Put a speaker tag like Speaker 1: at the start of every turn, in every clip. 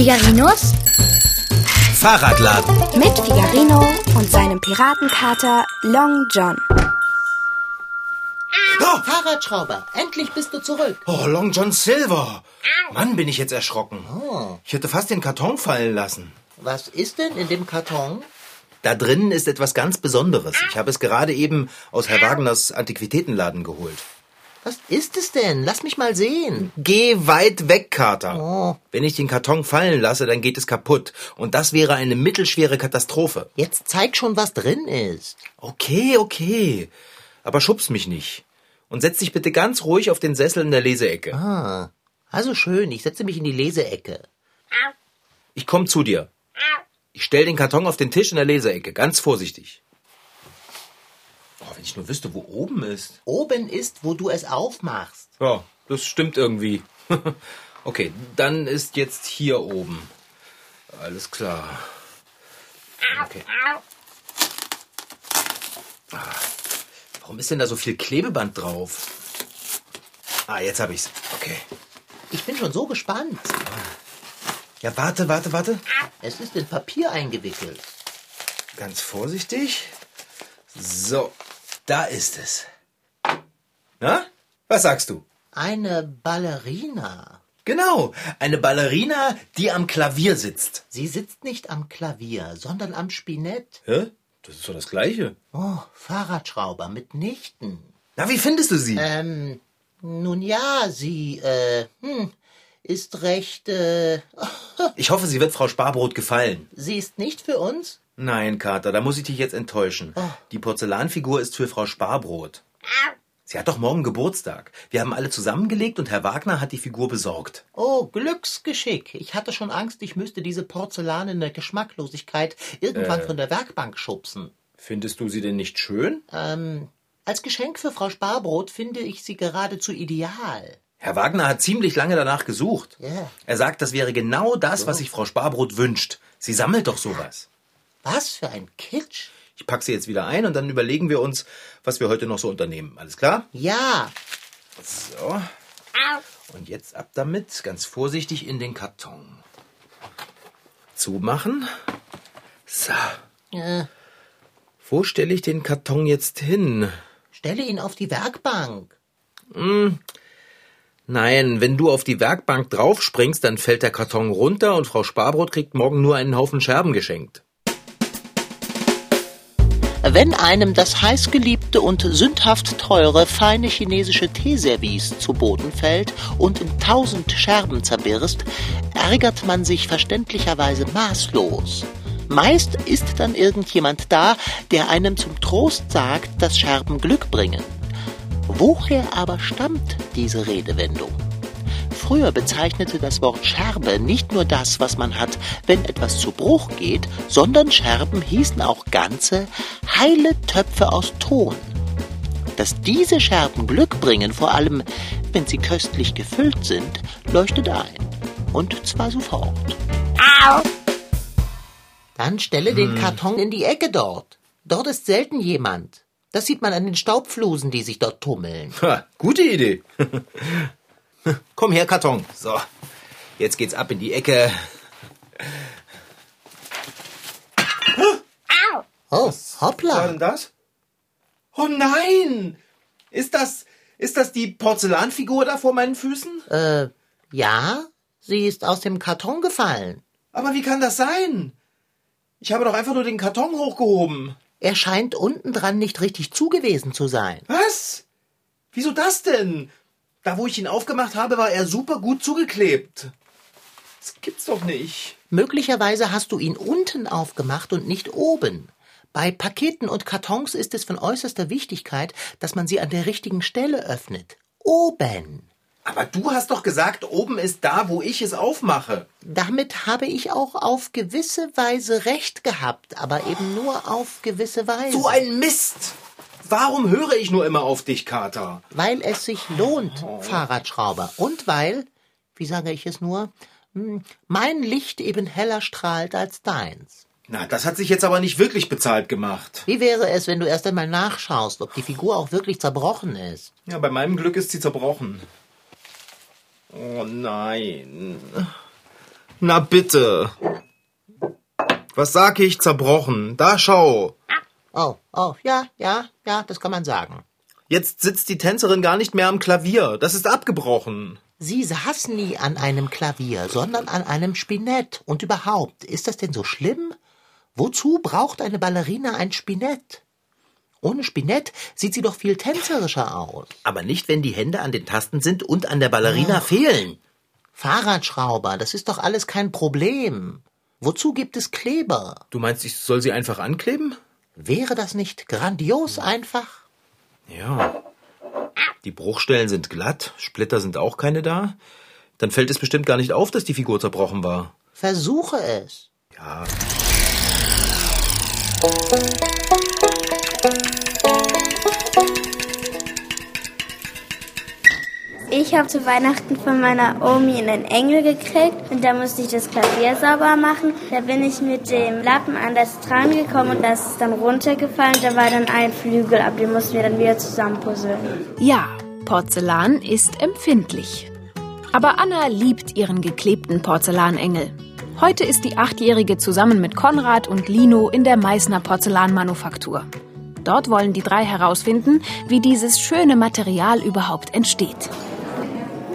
Speaker 1: Figarinos
Speaker 2: Fahrradladen.
Speaker 1: mit Figarino und seinem Piratenkater Long John.
Speaker 2: Oh,
Speaker 3: Fahrradschrauber, endlich bist du zurück.
Speaker 2: oh, Long John Silver. Mann, bin ich jetzt erschrocken. Ich hätte fast den Karton fallen lassen.
Speaker 3: Was ist denn in dem Karton?
Speaker 2: Da drinnen ist etwas ganz Besonderes. Ich habe es gerade eben aus Herr Wagners Antiquitätenladen geholt.
Speaker 3: Was ist es denn? Lass mich mal sehen.
Speaker 2: Geh weit weg, Kater.
Speaker 3: Oh.
Speaker 2: Wenn ich den Karton fallen lasse, dann geht es kaputt. Und das wäre eine mittelschwere Katastrophe.
Speaker 3: Jetzt zeig schon, was drin ist.
Speaker 2: Okay, okay. Aber schubs mich nicht. Und setz dich bitte ganz ruhig auf den Sessel in der Leseecke.
Speaker 3: Ah, also schön, ich setze mich in die Leseecke.
Speaker 2: Ich komm zu dir. Ich stell den Karton auf den Tisch in der Leseecke. Ganz vorsichtig. Oh, wenn ich nur wüsste, wo oben ist.
Speaker 3: Oben ist, wo du es aufmachst.
Speaker 2: Ja, das stimmt irgendwie. okay, dann ist jetzt hier oben. Alles klar. Okay. Warum ist denn da so viel Klebeband drauf? Ah, jetzt hab ich's. Okay.
Speaker 3: Ich bin schon so gespannt.
Speaker 2: Ja, warte, warte, warte.
Speaker 3: Es ist in Papier eingewickelt.
Speaker 2: Ganz vorsichtig. So, da ist es. Na? Was sagst du?
Speaker 3: Eine Ballerina.
Speaker 2: Genau, eine Ballerina, die am Klavier sitzt.
Speaker 3: Sie sitzt nicht am Klavier, sondern am Spinett.
Speaker 2: Hä? Das ist doch das Gleiche.
Speaker 3: Oh, Fahrradschrauber mitnichten.
Speaker 2: Na, wie findest du sie?
Speaker 3: Ähm, nun ja, sie, äh, hm, ist recht, äh,
Speaker 2: Ich hoffe, sie wird Frau Sparbrot gefallen.
Speaker 3: sie ist nicht für uns?
Speaker 2: Nein, Kater, da muss ich dich jetzt enttäuschen.
Speaker 3: Oh.
Speaker 2: Die Porzellanfigur ist für Frau Sparbrot. Sie hat doch morgen Geburtstag. Wir haben alle zusammengelegt und Herr Wagner hat die Figur besorgt.
Speaker 3: Oh, Glücksgeschick. Ich hatte schon Angst, ich müsste diese porzellanene Geschmacklosigkeit irgendwann von der Werkbank schubsen.
Speaker 2: Findest du sie denn nicht schön?
Speaker 3: Ähm, als Geschenk für Frau Sparbrot finde ich sie geradezu ideal.
Speaker 2: Herr Wagner hat ziemlich lange danach gesucht.
Speaker 3: Ja.
Speaker 2: Er sagt, das wäre genau das, was sich Frau Sparbrot wünscht. Sie sammelt doch sowas.
Speaker 3: Was für ein Kitsch.
Speaker 2: Ich pack sie jetzt wieder ein und dann überlegen wir uns, was wir heute noch so unternehmen. Alles klar?
Speaker 3: Ja,
Speaker 2: So. Und jetzt ab damit, ganz vorsichtig in den Karton. Zumachen. So.
Speaker 3: äh,
Speaker 2: Wo stelle ich den Karton jetzt hin?
Speaker 3: stelle ihn auf die Werkbank.
Speaker 2: Nein, wenn du auf die Werkbank draufspringst, dann fällt der Karton runter und Frau Sparbrot kriegt morgen nur einen Haufen Scherben geschenkt.
Speaker 3: Wenn einem das heißgeliebte und sündhaft teure feine chinesische Teeservice zu Boden fällt und in tausend Scherben zerbirst, ärgert man sich verständlicherweise maßlos. Meist ist dann irgendjemand da, der einem zum Trost sagt, dass Scherben Glück bringen. Woher aber stammt diese Redewendung? Früher bezeichnete das Wort Scherbe nicht nur das, was man hat, wenn etwas zu Bruch geht, sondern Scherben hießen auch ganze, heile Töpfe aus Ton. Dass diese Scherben Glück bringen, vor allem wenn sie köstlich gefüllt sind, leuchtet ein. Und zwar sofort. Dann stelle den Karton in die Ecke dort. Dort ist selten jemand. Das sieht man an den Staubflusen, die sich dort tummeln.
Speaker 2: Ha, gute Idee. Komm her, Karton. So, jetzt geht's ab in die Ecke.
Speaker 3: Oh,
Speaker 2: Was
Speaker 3: hoppla.
Speaker 2: war denn das? Oh nein! Ist das, ist das die Porzellanfigur da vor meinen Füßen?
Speaker 3: Äh, ja, sie ist aus dem Karton gefallen.
Speaker 2: Aber wie kann das sein? Ich habe doch einfach nur den Karton hochgehoben.
Speaker 3: Er scheint unten dran nicht richtig zugewesen zu sein.
Speaker 2: Was? Wieso das denn? Da, wo ich ihn aufgemacht habe, war er super gut zugeklebt. Das gibt's doch nicht.
Speaker 3: Möglicherweise hast du ihn unten aufgemacht und nicht oben. Bei Paketen und Kartons ist es von äußerster Wichtigkeit, dass man sie an der richtigen Stelle öffnet. Oben.
Speaker 2: Aber du hast doch gesagt, oben ist da, wo ich es aufmache.
Speaker 3: Damit habe ich auch auf gewisse Weise recht gehabt, aber eben nur auf gewisse Weise.
Speaker 2: So ein Mist! Warum höre ich nur immer auf dich, Kater?
Speaker 3: weil es sich lohnt, Fahrradschrauber. Und weil, wie sage ich es nur, hm, mein Licht eben heller strahlt als deins.
Speaker 2: Na, das hat sich jetzt aber nicht wirklich bezahlt gemacht.
Speaker 3: Wie wäre es, wenn du erst einmal nachschaust, ob die Figur auch wirklich zerbrochen ist?
Speaker 2: Ja, bei meinem Glück ist sie zerbrochen. Oh nein. Na bitte. Was sag ich? Zerbrochen. Da schau.
Speaker 3: Oh, oh, ja, ja, ja, das kann man sagen.
Speaker 2: Jetzt sitzt die Tänzerin gar nicht mehr am Klavier. Das ist abgebrochen.
Speaker 3: Sie saß nie an einem Klavier, sondern an einem Spinett. Und überhaupt, ist das denn so schlimm? Wozu braucht eine Ballerina ein Spinett? Ohne Spinett sieht sie doch viel tänzerischer aus.
Speaker 2: Aber nicht, wenn die Hände an den Tasten sind und an der Ballerina fehlen.
Speaker 3: Fahrradschrauber, das ist doch alles kein Problem. Wozu gibt es Kleber?
Speaker 2: Du meinst, ich soll sie einfach ankleben?
Speaker 3: Wäre das nicht grandios einfach?
Speaker 2: Ja. Die Bruchstellen sind glatt, Splitter sind auch keine da. Dann fällt es bestimmt gar nicht auf, dass die Figur zerbrochen war.
Speaker 3: Versuche es.
Speaker 2: Ja.
Speaker 4: Ich habe zu Weihnachten von meiner Omi einen Engel gekriegt und da musste ich das Klavier sauber machen. Da bin ich mit dem Lappen an das dran gekommen und das ist dann runtergefallen. Da war dann ein Flügel, ab den mussten wir dann wieder zusammenpuzzeln.
Speaker 1: Ja, Porzellan ist empfindlich. Aber Anna liebt ihren geklebten Porzellanengel. Heute ist die Achtjährige zusammen mit Konrad und Lino in der Meißner Porzellanmanufaktur. Dort wollen die drei herausfinden, wie dieses schöne Material überhaupt entsteht.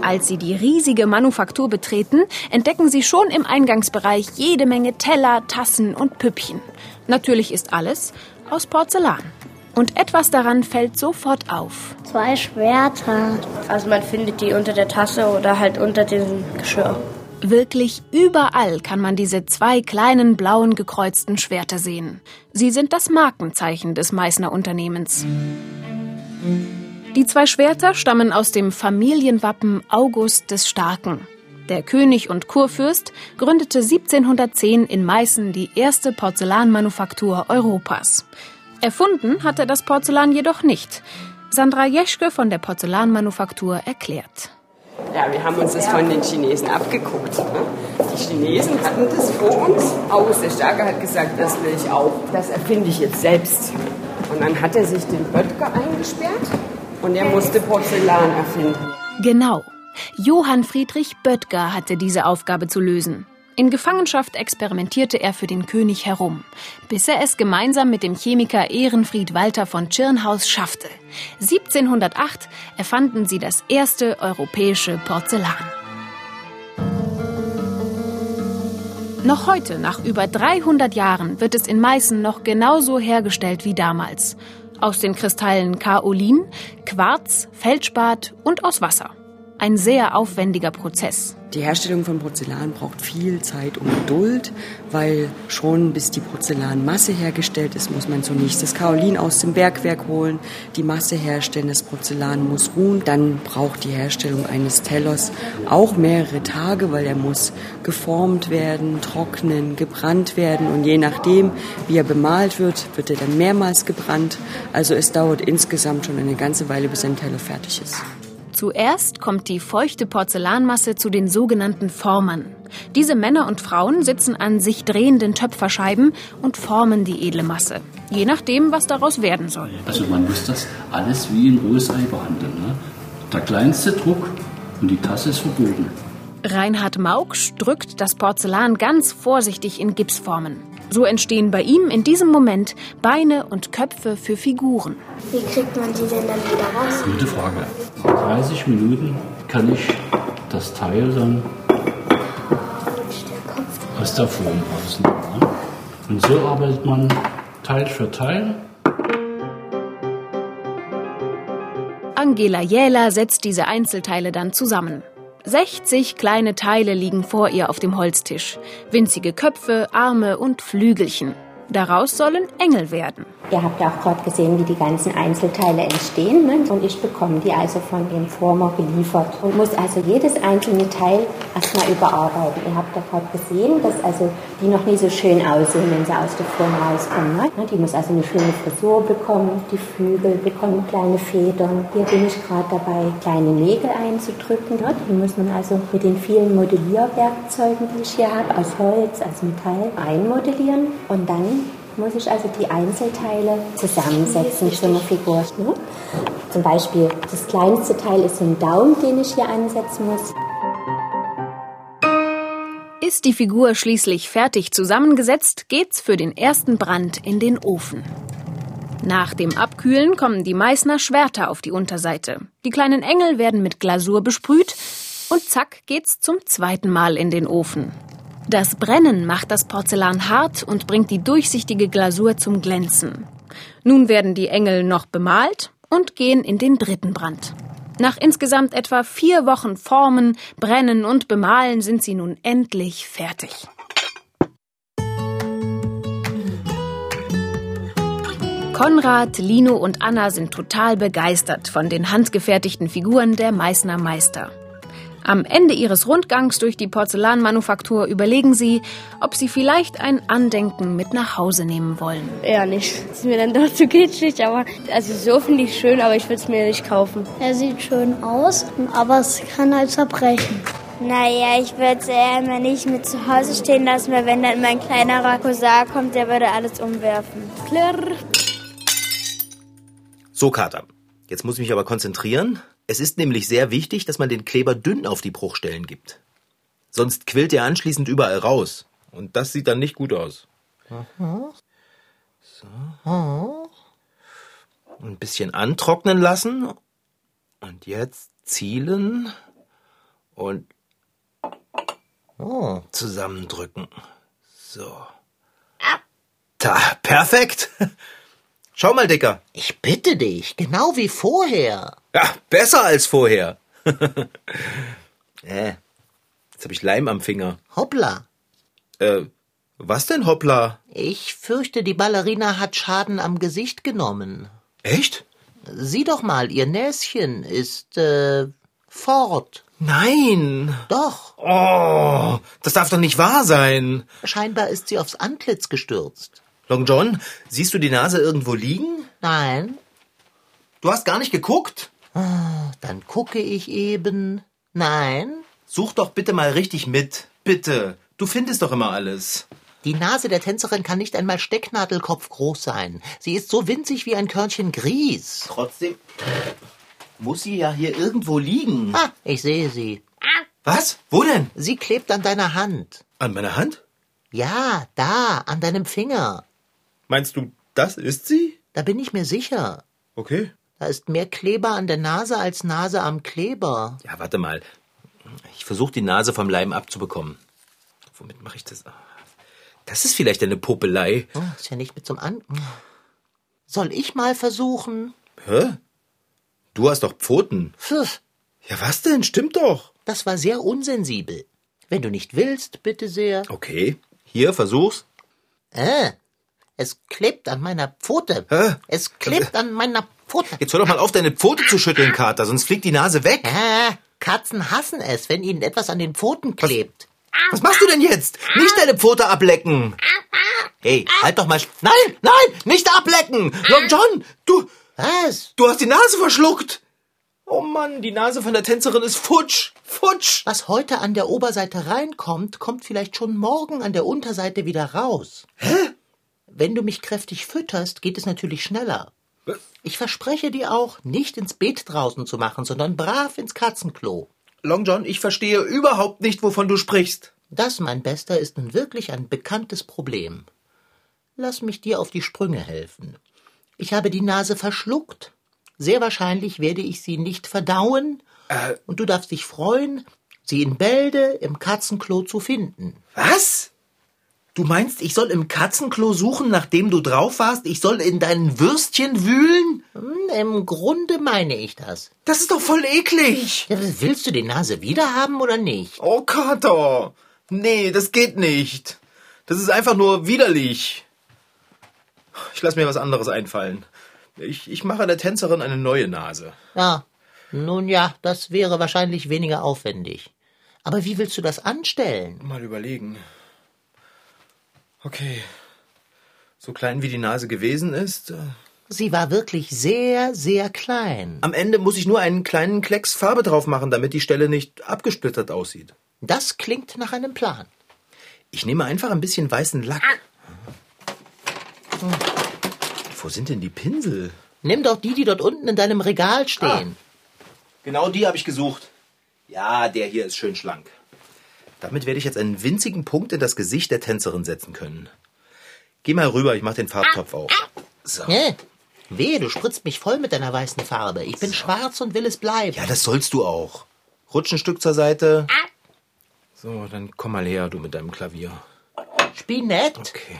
Speaker 1: Als sie die riesige Manufaktur betreten, entdecken sie schon im Eingangsbereich jede Menge Teller, Tassen und Püppchen. Natürlich ist alles aus Porzellan. Und etwas daran fällt sofort auf.
Speaker 4: Zwei Schwerter. Also man findet die unter der Tasse oder halt unter dem Geschirr.
Speaker 1: Wirklich überall kann man diese zwei kleinen blauen gekreuzten Schwerter sehen. Sie sind das Markenzeichen des Meißner Unternehmens. Die zwei Schwerter stammen aus dem Familienwappen August des Starken. Der König und Kurfürst gründete 1710 in Meißen die erste Porzellanmanufaktur Europas. Erfunden hatte das Porzellan jedoch nicht. Sandra Jeschke von der Porzellanmanufaktur erklärt.
Speaker 5: Ja, wir haben uns das von den Chinesen abgeguckt. Ne? Die Chinesen hatten das vor uns. August der Starke hat gesagt, das will ich auch. Das erfinde ich jetzt selbst. Und dann hat er sich den Böttger eingesperrt und er musste Porzellan erfinden.
Speaker 1: Genau. Johann Friedrich Böttger hatte diese Aufgabe zu lösen. In Gefangenschaft experimentierte er für den König herum, bis er es gemeinsam mit dem Chemiker Ehrenfried Walter von Tschirnhaus schaffte. 1708 erfanden sie das erste europäische Porzellan. Noch heute, nach über 300 Jahren, wird es in Meißen noch genauso hergestellt wie damals. Aus den Kristallen Kaolin, Quarz, Feldspat und aus Wasser. Ein sehr aufwendiger Prozess.
Speaker 5: Die Herstellung von Porzellan braucht viel Zeit und Geduld, weil schon bis die Porzellanmasse hergestellt ist, muss man zunächst das Kaolin aus dem Bergwerk holen, die Masse herstellen, das Porzellan muss ruhen. Dann braucht die Herstellung eines Tellers auch mehrere Tage, weil er muss geformt werden, trocknen, gebrannt werden und je nachdem, wie er bemalt wird, wird er dann mehrmals gebrannt. Also es dauert insgesamt schon eine ganze Weile, bis ein Teller fertig ist.
Speaker 1: Zuerst kommt die feuchte Porzellanmasse zu den sogenannten Formern. Diese Männer und Frauen sitzen an sich drehenden Töpferscheiben und formen die edle Masse. Je nachdem, was daraus werden soll.
Speaker 6: Also man muss das alles wie ein rohes Ei behandeln. Ne? Der kleinste Druck und die Tasse ist verboten.
Speaker 1: Reinhard Mauksch drückt das Porzellan ganz vorsichtig in Gipsformen. So entstehen bei ihm in diesem Moment Beine und Köpfe für Figuren.
Speaker 4: Wie kriegt man die denn dann wieder raus?
Speaker 6: Gute Frage. Nach 30 Minuten kann ich das Teil dann aus der Form rausnehmen. ne? Und so arbeitet man Teil für Teil.
Speaker 1: Angela Jähler setzt diese Einzelteile dann zusammen. 60 kleine Teile liegen vor ihr auf dem Holztisch. Winzige Köpfe, Arme und Flügelchen. Daraus sollen Engel werden.
Speaker 7: Ihr habt ja auch gerade gesehen, wie die ganzen Einzelteile entstehen. Ne? Und ich bekomme die also von dem Former geliefert und muss also jedes einzelne Teil erstmal überarbeiten. Ihr habt ja gerade gesehen, dass also die noch nie so schön aussehen, wenn sie aus der Form rauskommen. Ne? Die muss also eine schöne Frisur bekommen, die Flügel bekommen kleine Federn. Hier bin ich gerade dabei, kleine Nägel einzudrücken. Ne? Die muss man also mit den vielen Modellierwerkzeugen, die ich hier habe, aus Holz, aus Metall, einmodellieren. Und dann muss ich also die Einzelteile zusammensetzen zu einer Figur. Ne? Zum Beispiel das kleinste Teil ist ein Daumen, den ich hier ansetzen muss.
Speaker 1: Ist die Figur schließlich fertig zusammengesetzt, geht's für den ersten Brand in den Ofen. Nach dem Abkühlen kommen die Meißner Schwerter auf die Unterseite. Die kleinen Engel werden mit Glasur besprüht und zack geht's zum zweiten Mal in den Ofen. Das Brennen macht das Porzellan hart und bringt die durchsichtige Glasur zum Glänzen. Nun werden die Engel noch bemalt und gehen in den dritten Brand. Nach insgesamt etwa vier Wochen Formen, Brennen und Bemalen sind sie nun endlich fertig. Konrad, Lino und Anna sind total begeistert von den handgefertigten Figuren der Meißner Meister. Am Ende ihres Rundgangs durch die Porzellanmanufaktur überlegen sie, ob sie vielleicht ein Andenken mit nach Hause nehmen wollen.
Speaker 4: Eher nicht. Das ist mir dann doch zu kitschig, aber also so finde ich schön, aber ich würde es mir nicht kaufen.
Speaker 8: Er sieht schön aus, aber es kann halt zerbrechen.
Speaker 4: Naja, ich würde es eher immer nicht mit zu Hause stehen lassen, weil wenn dann mein kleinerer Cousin kommt, der würde alles umwerfen. Klirr.
Speaker 2: So, Kater. Jetzt muss ich mich aber konzentrieren. Es ist nämlich sehr wichtig, dass man den Kleber dünn auf die Bruchstellen gibt. Sonst quillt er anschließend überall raus. Und das sieht dann nicht gut aus. So. Ein bisschen antrocknen lassen. Und jetzt zielen und zusammendrücken. So. Da, perfekt. Schau mal, Dicker.
Speaker 3: Ich bitte dich, genau wie vorher.
Speaker 2: Ja, besser als vorher. äh, jetzt habe ich Leim am Finger.
Speaker 3: Hoppla.
Speaker 2: Äh, was denn, hoppla?
Speaker 3: Ich fürchte, die Ballerina hat Schaden am Gesicht genommen.
Speaker 2: Echt?
Speaker 3: Sieh doch mal, ihr Näschen ist, äh, fort.
Speaker 2: Nein.
Speaker 3: Doch,
Speaker 2: Oh, das darf doch nicht wahr sein.
Speaker 3: scheinbar ist sie aufs Antlitz gestürzt.
Speaker 2: Long John, siehst du die Nase irgendwo liegen?
Speaker 3: Nein,
Speaker 2: Du hast gar nicht geguckt?
Speaker 3: Dann gucke ich eben. Nein,
Speaker 2: Such doch bitte mal richtig mit. Bitte. Du findest doch immer alles.
Speaker 3: die Nase der Tänzerin kann nicht einmal Stecknadelkopf groß sein. Sie ist so winzig wie ein Körnchen Grieß.
Speaker 2: Trotzdem muss sie ja hier irgendwo liegen.
Speaker 3: Ah, ich sehe sie.
Speaker 2: Was? Wo denn?
Speaker 3: Sie klebt an deiner Hand.
Speaker 2: An meiner Hand?
Speaker 3: Ja, da, an deinem Finger.
Speaker 2: Meinst du, das ist sie?
Speaker 3: Da bin ich mir sicher.
Speaker 2: Okay.
Speaker 3: Da ist mehr Kleber an der Nase als Nase am Kleber.
Speaker 2: Ja, warte mal. Ich versuche die Nase vom Leim abzubekommen. Womit mache ich das? Das ist vielleicht eine Popelei.
Speaker 3: Oh, ist ja nicht mit zum An. Soll ich mal versuchen?
Speaker 2: Hä? Du hast doch Pfoten.
Speaker 3: Pfiff,
Speaker 2: Ja, was denn? Stimmt doch.
Speaker 3: das war sehr unsensibel. Wenn du nicht willst, bitte sehr.
Speaker 2: Okay. Hier, versuch's.
Speaker 3: Äh, es klebt an meiner Pfote.
Speaker 2: Hä?
Speaker 3: Es klebt an meiner Pfote.
Speaker 2: Jetzt hör doch mal auf, deine Pfote zu schütteln, Kater, sonst fliegt die Nase weg.
Speaker 3: Äh, Katzen hassen es, wenn ihnen etwas an den Pfoten klebt.
Speaker 2: Was machst du denn jetzt? Nicht deine Pfote ablecken. Hey, halt doch mal. sch- Nein, nein, nicht ablecken. Long John, du,
Speaker 3: Was?
Speaker 2: du hast die Nase verschluckt. Oh Mann, die Nase von der Tänzerin ist futsch, futsch.
Speaker 3: Was heute an der Oberseite reinkommt, kommt vielleicht schon morgen an der Unterseite wieder raus. Hä? Wenn du mich kräftig fütterst, geht es natürlich schneller. Ich verspreche dir auch, nicht ins Beet draußen zu machen, sondern brav ins Katzenklo.
Speaker 2: Long John, ich verstehe überhaupt nicht, wovon du sprichst.
Speaker 3: Das, mein Bester, ist nun wirklich ein bekanntes Problem. Lass mich dir auf die Sprünge helfen. Ich habe die Nase verschluckt. Sehr wahrscheinlich werde ich sie nicht verdauen. Und du darfst dich freuen, sie in Bälde im Katzenklo zu finden.
Speaker 2: Was? Du meinst, ich soll im Katzenklo suchen, nachdem du drauf warst? Ich soll in deinen Würstchen wühlen?
Speaker 3: Hm, Im Grunde meine ich das.
Speaker 2: Das ist doch voll eklig.
Speaker 3: Ja, willst du die Nase wieder haben oder nicht?
Speaker 2: Oh, Kater. Nee, das geht nicht. Das ist einfach nur widerlich. Ich lass mir was anderes einfallen. Ich, ich mache der Tänzerin eine neue Nase.
Speaker 3: Ja, nun ja, das wäre wahrscheinlich weniger aufwendig. Aber wie willst du das anstellen?
Speaker 2: Mal überlegen. Okay. So klein wie die Nase gewesen ist. äh,
Speaker 3: Sie war wirklich sehr, sehr klein.
Speaker 2: Am Ende muss ich nur einen kleinen Klecks Farbe drauf machen, damit die Stelle nicht abgesplittert aussieht.
Speaker 3: Das klingt nach einem Plan.
Speaker 2: Ich nehme einfach ein bisschen weißen Lack. Wo sind denn die Pinsel?
Speaker 3: Nimm doch die, die dort unten in deinem Regal stehen.
Speaker 2: Genau die habe ich gesucht. Ja, der hier ist schön schlank. Damit werde ich jetzt einen winzigen Punkt in das Gesicht der Tänzerin setzen können. Geh mal rüber, ich mach den Farbtopf auf. So.
Speaker 3: Hä? Wehe, du spritzt mich voll mit deiner weißen Farbe. Ich bin schwarz und will es bleiben.
Speaker 2: Ja, das sollst du auch. Rutsch ein Stück zur Seite. So, dann komm mal her, du mit deinem Klavier.
Speaker 3: Spinett?
Speaker 2: Okay.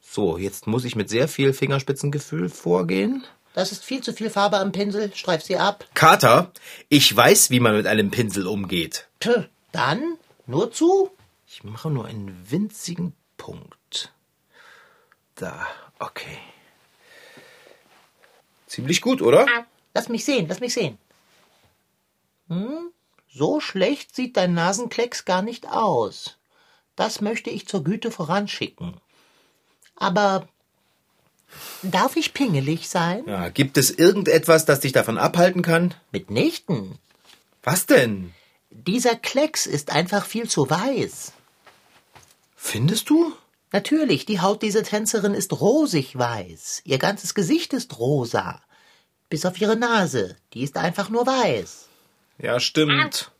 Speaker 2: So, jetzt muss ich mit sehr viel Fingerspitzengefühl vorgehen.
Speaker 3: Das ist viel zu viel Farbe am Pinsel. Streif sie ab.
Speaker 2: Kater, ich weiß, wie man mit einem Pinsel umgeht.
Speaker 3: Tö, dann nur zu.
Speaker 2: Ich mache nur einen winzigen Punkt. Da, okay. Ziemlich gut, oder?
Speaker 3: Lass mich sehen, lass mich sehen. Hm? So schlecht sieht dein Nasenklecks gar nicht aus. Das möchte ich zur Güte voranschicken. Aber darf ich pingelig sein?
Speaker 2: Ja, gibt es irgendetwas, das dich davon abhalten kann?
Speaker 3: Mitnichten.
Speaker 2: Was denn?
Speaker 3: Dieser Klecks ist einfach viel zu weiß.
Speaker 2: Findest du?
Speaker 3: Natürlich, die Haut dieser Tänzerin ist rosig weiß. Ihr ganzes Gesicht ist rosa. Bis auf ihre Nase. Die ist einfach nur weiß.
Speaker 2: Ja, stimmt.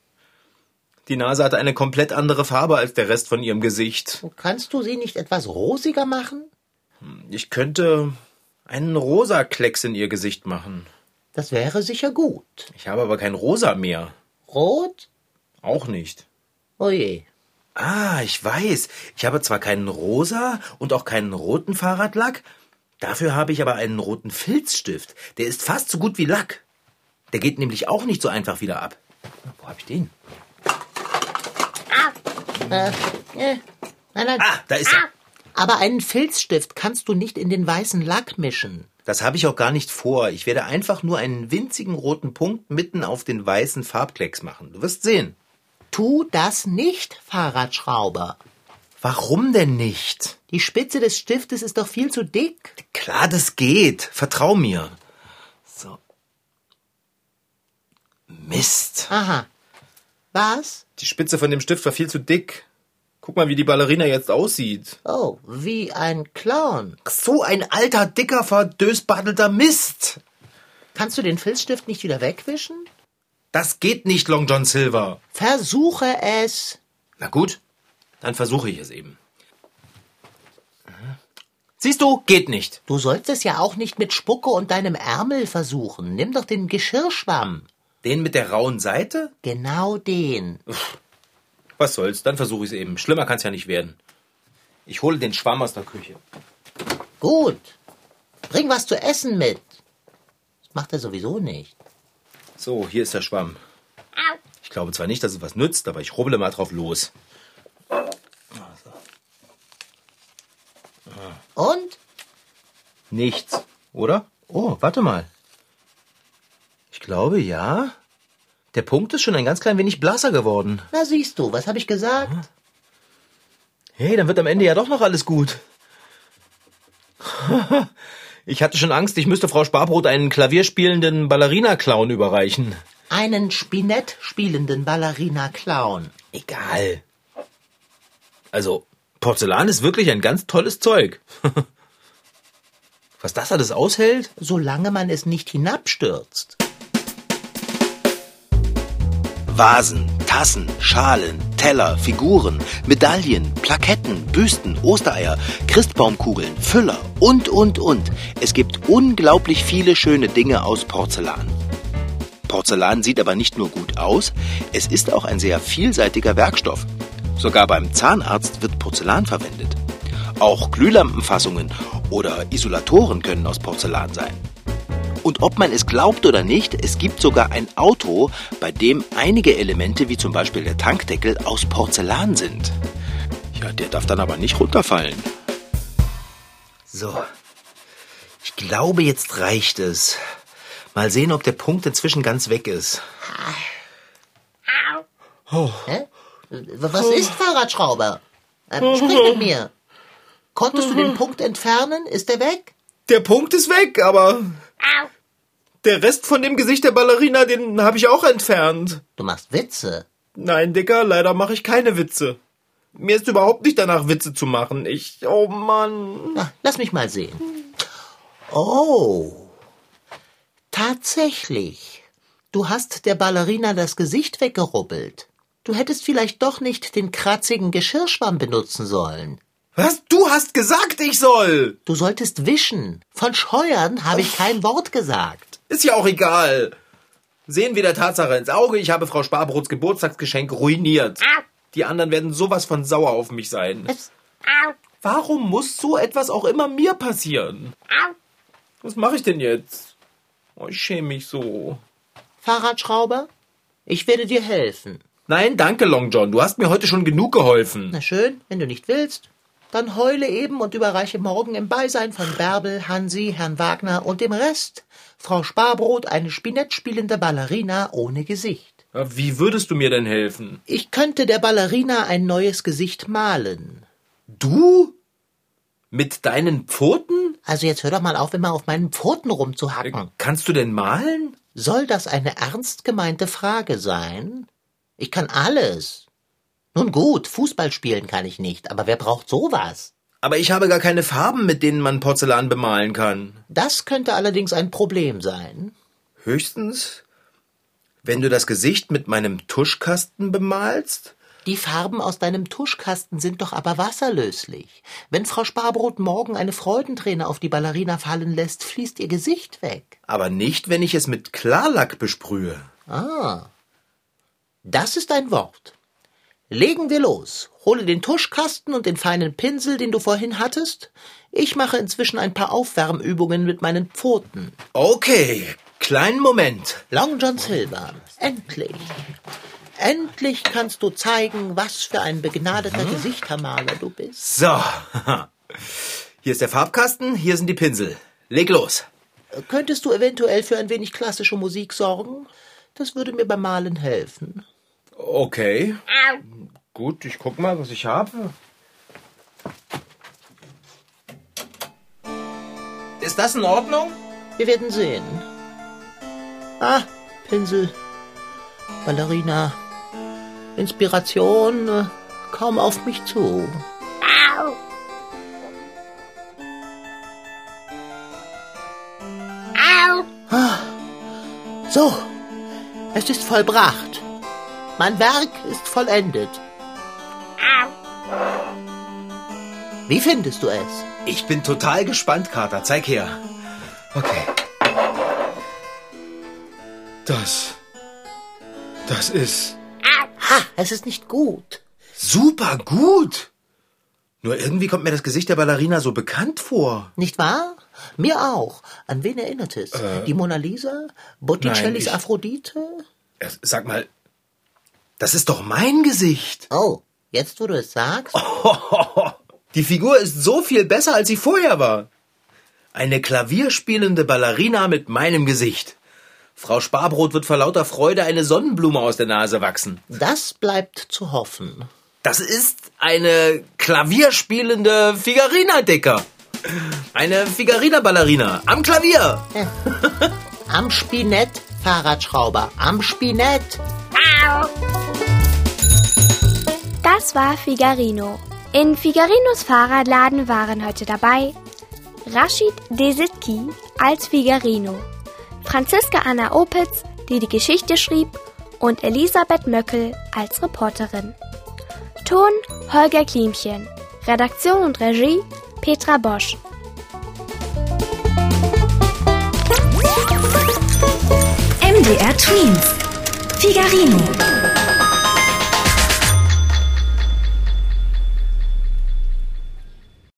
Speaker 2: Die Nase hat eine komplett andere Farbe als der Rest von ihrem Gesicht.
Speaker 3: Kannst du sie nicht etwas rosiger machen?
Speaker 2: Ich könnte einen rosa Klecks in ihr Gesicht machen.
Speaker 3: Das wäre sicher gut.
Speaker 2: Ich habe aber kein Rosa mehr.
Speaker 3: Rot?
Speaker 2: Auch nicht.
Speaker 3: Oje.
Speaker 2: Ah, ich weiß. Ich habe zwar keinen rosa und auch keinen roten Fahrradlack, dafür habe ich aber einen roten Filzstift. Der ist fast so gut wie Lack. Der geht nämlich auch nicht so einfach wieder ab. Wo habe ich den?
Speaker 3: Äh, äh, nein, nein.
Speaker 2: Ah, da ist er.
Speaker 3: Aber einen Filzstift kannst du nicht in den weißen Lack mischen.
Speaker 2: Das habe ich auch gar nicht vor. Ich werde einfach nur einen winzigen roten Punkt mitten auf den weißen Farbklecks machen. Du wirst sehen.
Speaker 3: Tu das nicht, Fahrradschrauber.
Speaker 2: Warum denn nicht?
Speaker 3: Die Spitze des Stiftes ist doch viel zu dick.
Speaker 2: Klar, das geht. Vertrau mir. So. Mist.
Speaker 3: Aha. Was?
Speaker 2: Die Spitze von dem Stift war viel zu dick. Guck mal, wie die Ballerina jetzt aussieht.
Speaker 3: Oh, wie ein Clown.
Speaker 2: So ein alter, dicker, verdösbadelter Mist.
Speaker 3: Kannst du den Filzstift nicht wieder wegwischen?
Speaker 2: Das geht nicht, Long John Silver.
Speaker 3: Versuche es.
Speaker 2: Na gut, dann versuche ich es eben. Siehst du, geht nicht.
Speaker 3: Du sollst es ja auch nicht mit Spucke und deinem Ärmel versuchen. Nimm doch den Geschirrschwamm.
Speaker 2: Den mit der rauen Seite?
Speaker 3: Genau den.
Speaker 2: Was soll's, dann versuche ich es eben. Schlimmer kann's ja nicht werden. Ich hole den Schwamm aus der Küche.
Speaker 3: Gut. Bring was zu essen mit. Das macht er sowieso nicht.
Speaker 2: So, hier ist der Schwamm. Ich glaube zwar nicht, dass es was nützt, aber ich rubbele mal drauf los.
Speaker 3: Und?
Speaker 2: Nichts, oder? Oh, warte mal. Ich glaube, ja. Der Punkt ist schon ein ganz klein wenig blasser geworden.
Speaker 3: Na siehst du, was habe ich gesagt?
Speaker 2: Hey, dann wird am Ende ja doch noch alles gut. Ich hatte schon Angst, ich müsste Frau Sparbrot einen klavierspielenden Ballerina-Clown überreichen.
Speaker 3: Einen Spinett spielenden Ballerina-Clown.
Speaker 2: Egal. Also, Porzellan ist wirklich ein ganz tolles Zeug. Was das alles aushält?
Speaker 3: Solange man es nicht hinabstürzt.
Speaker 9: Vasen, Tassen, Schalen, Teller, Figuren, Medaillen, Plaketten, Büsten, Ostereier, Christbaumkugeln, Füller und, und, und. Es gibt unglaublich viele schöne Dinge aus Porzellan. Porzellan sieht aber nicht nur gut aus, es ist auch ein sehr vielseitiger Werkstoff. Sogar beim Zahnarzt wird Porzellan verwendet. Auch Glühlampenfassungen oder Isolatoren können aus Porzellan sein. Und ob man es glaubt oder nicht, es gibt sogar ein Auto, bei dem einige Elemente wie zum Beispiel der Tankdeckel aus Porzellan sind. Ja, der darf dann aber nicht runterfallen.
Speaker 2: So. Ich glaube, jetzt reicht es. Mal sehen, ob der Punkt inzwischen ganz weg ist.
Speaker 3: Hä? Was ist Fahrradschrauber? Ähm, sprich mit mir. Konntest du den Punkt entfernen? Ist er weg?
Speaker 2: Der Punkt ist weg, aber der Rest von dem Gesicht der Ballerina, den habe ich auch entfernt.
Speaker 3: Du machst Witze.
Speaker 2: Nein, Dicker, leider mache ich keine Witze. Mir ist überhaupt nicht danach, Witze zu machen. Ich, oh Mann.
Speaker 3: Na, lass mich mal sehen. Oh. Tatsächlich. Du hast der Ballerina das Gesicht weggerubbelt. Du hättest vielleicht doch nicht den kratzigen Geschirrschwamm benutzen sollen.
Speaker 2: Was? Du hast gesagt, ich soll!
Speaker 3: Du solltest wischen. Von Scheuern habe ich kein Wort gesagt.
Speaker 2: Ist ja auch egal. Sehen wir der Tatsache ins Auge, ich habe Frau Sparbrots Geburtstagsgeschenk ruiniert. Die anderen werden sowas von sauer auf mich sein. Warum muss so etwas auch immer mir passieren? Was mache ich denn jetzt? Oh, ich schäme mich so.
Speaker 3: Fahrradschrauber? Ich werde dir helfen.
Speaker 2: Nein, danke, Long John. Du hast mir heute schon genug geholfen.
Speaker 3: Na schön, wenn du nicht willst. Dann heule eben und überreiche morgen im Beisein von Bärbel, Hansi, Herrn Wagner und dem Rest Frau Sparbrot eine Spinett spielende Ballerina ohne Gesicht.
Speaker 2: Wie würdest du mir denn helfen?
Speaker 3: Ich könnte der Ballerina ein neues Gesicht malen.
Speaker 2: Du? Mit deinen Pfoten?
Speaker 3: Also jetzt hör doch mal auf, immer auf meinen Pfoten rumzuhacken.
Speaker 2: Kannst du denn malen?
Speaker 3: Soll das eine ernst gemeinte Frage sein? Ich kann alles. Nun gut, Fußball spielen kann ich nicht, aber wer braucht sowas?
Speaker 2: Aber ich habe gar keine Farben, mit denen man Porzellan bemalen kann.
Speaker 3: Das könnte allerdings ein Problem sein.
Speaker 2: Höchstens, wenn du das Gesicht mit meinem Tuschkasten bemalst?
Speaker 3: Die Farben aus deinem Tuschkasten sind doch aber wasserlöslich. Wenn Frau Sparbrot morgen eine Freudenträne auf die Ballerina fallen lässt, fließt ihr Gesicht weg.
Speaker 2: Aber nicht, wenn ich es mit Klarlack besprühe.
Speaker 3: Ah. Das ist ein Wort. Legen wir los. Hole den Tuschkasten und den feinen Pinsel, den du vorhin hattest. Ich mache inzwischen ein paar Aufwärmübungen mit meinen Pfoten.
Speaker 2: Okay, kleinen Moment.
Speaker 3: Long John Silver, endlich. Endlich kannst du zeigen, was für ein begnadeter hm? Gesichtermaler du bist.
Speaker 2: So. Hier ist der Farbkasten, hier sind die Pinsel. Leg los.
Speaker 3: Könntest du eventuell für ein wenig klassische Musik sorgen? Das würde mir beim Malen helfen.
Speaker 2: Okay. Gut, ich guck mal, was ich habe. Ist das in Ordnung?
Speaker 3: Wir werden sehen. Ah, Pinsel. Ballerina. Inspiration äh, kaum auf mich zu. Au. Au. Ah. So, es ist vollbracht. Mein Werk ist vollendet. Wie findest du es?
Speaker 2: Ich bin total gespannt, Kater. Zeig her. Okay. Das. Das ist.
Speaker 3: Ha, es ist nicht gut.
Speaker 2: Super gut. Nur irgendwie kommt mir das Gesicht der Ballerina so bekannt vor.
Speaker 3: Nicht wahr? Mir auch. An wen erinnert es? Äh, Die Mona Lisa? Botticellis nein, ich, Aphrodite?
Speaker 2: Sag mal, das ist doch mein Gesicht.
Speaker 3: Oh, jetzt wo du es sagst.
Speaker 2: Oh, die Figur ist so viel besser, als sie vorher war. Eine klavierspielende Ballerina mit meinem Gesicht. Frau Sparbrot wird vor lauter Freude eine Sonnenblume aus der Nase wachsen.
Speaker 3: Das bleibt zu hoffen.
Speaker 2: Das ist eine klavierspielende Figarina, Dicker. Eine Figarina-Ballerina am Klavier.
Speaker 3: am Spinett, Fahrradschrauber, am Spinett.
Speaker 1: Das war Figarino. In Figarinos Fahrradladen waren heute dabei Rashid Desitki als Figarino, Franziska Anna Opitz, die die Geschichte schrieb, und Elisabeth Möckel als Reporterin. Ton Holger Klimchen, Redaktion und Regie Petra Bosch.
Speaker 10: MDR Twins. Figarino.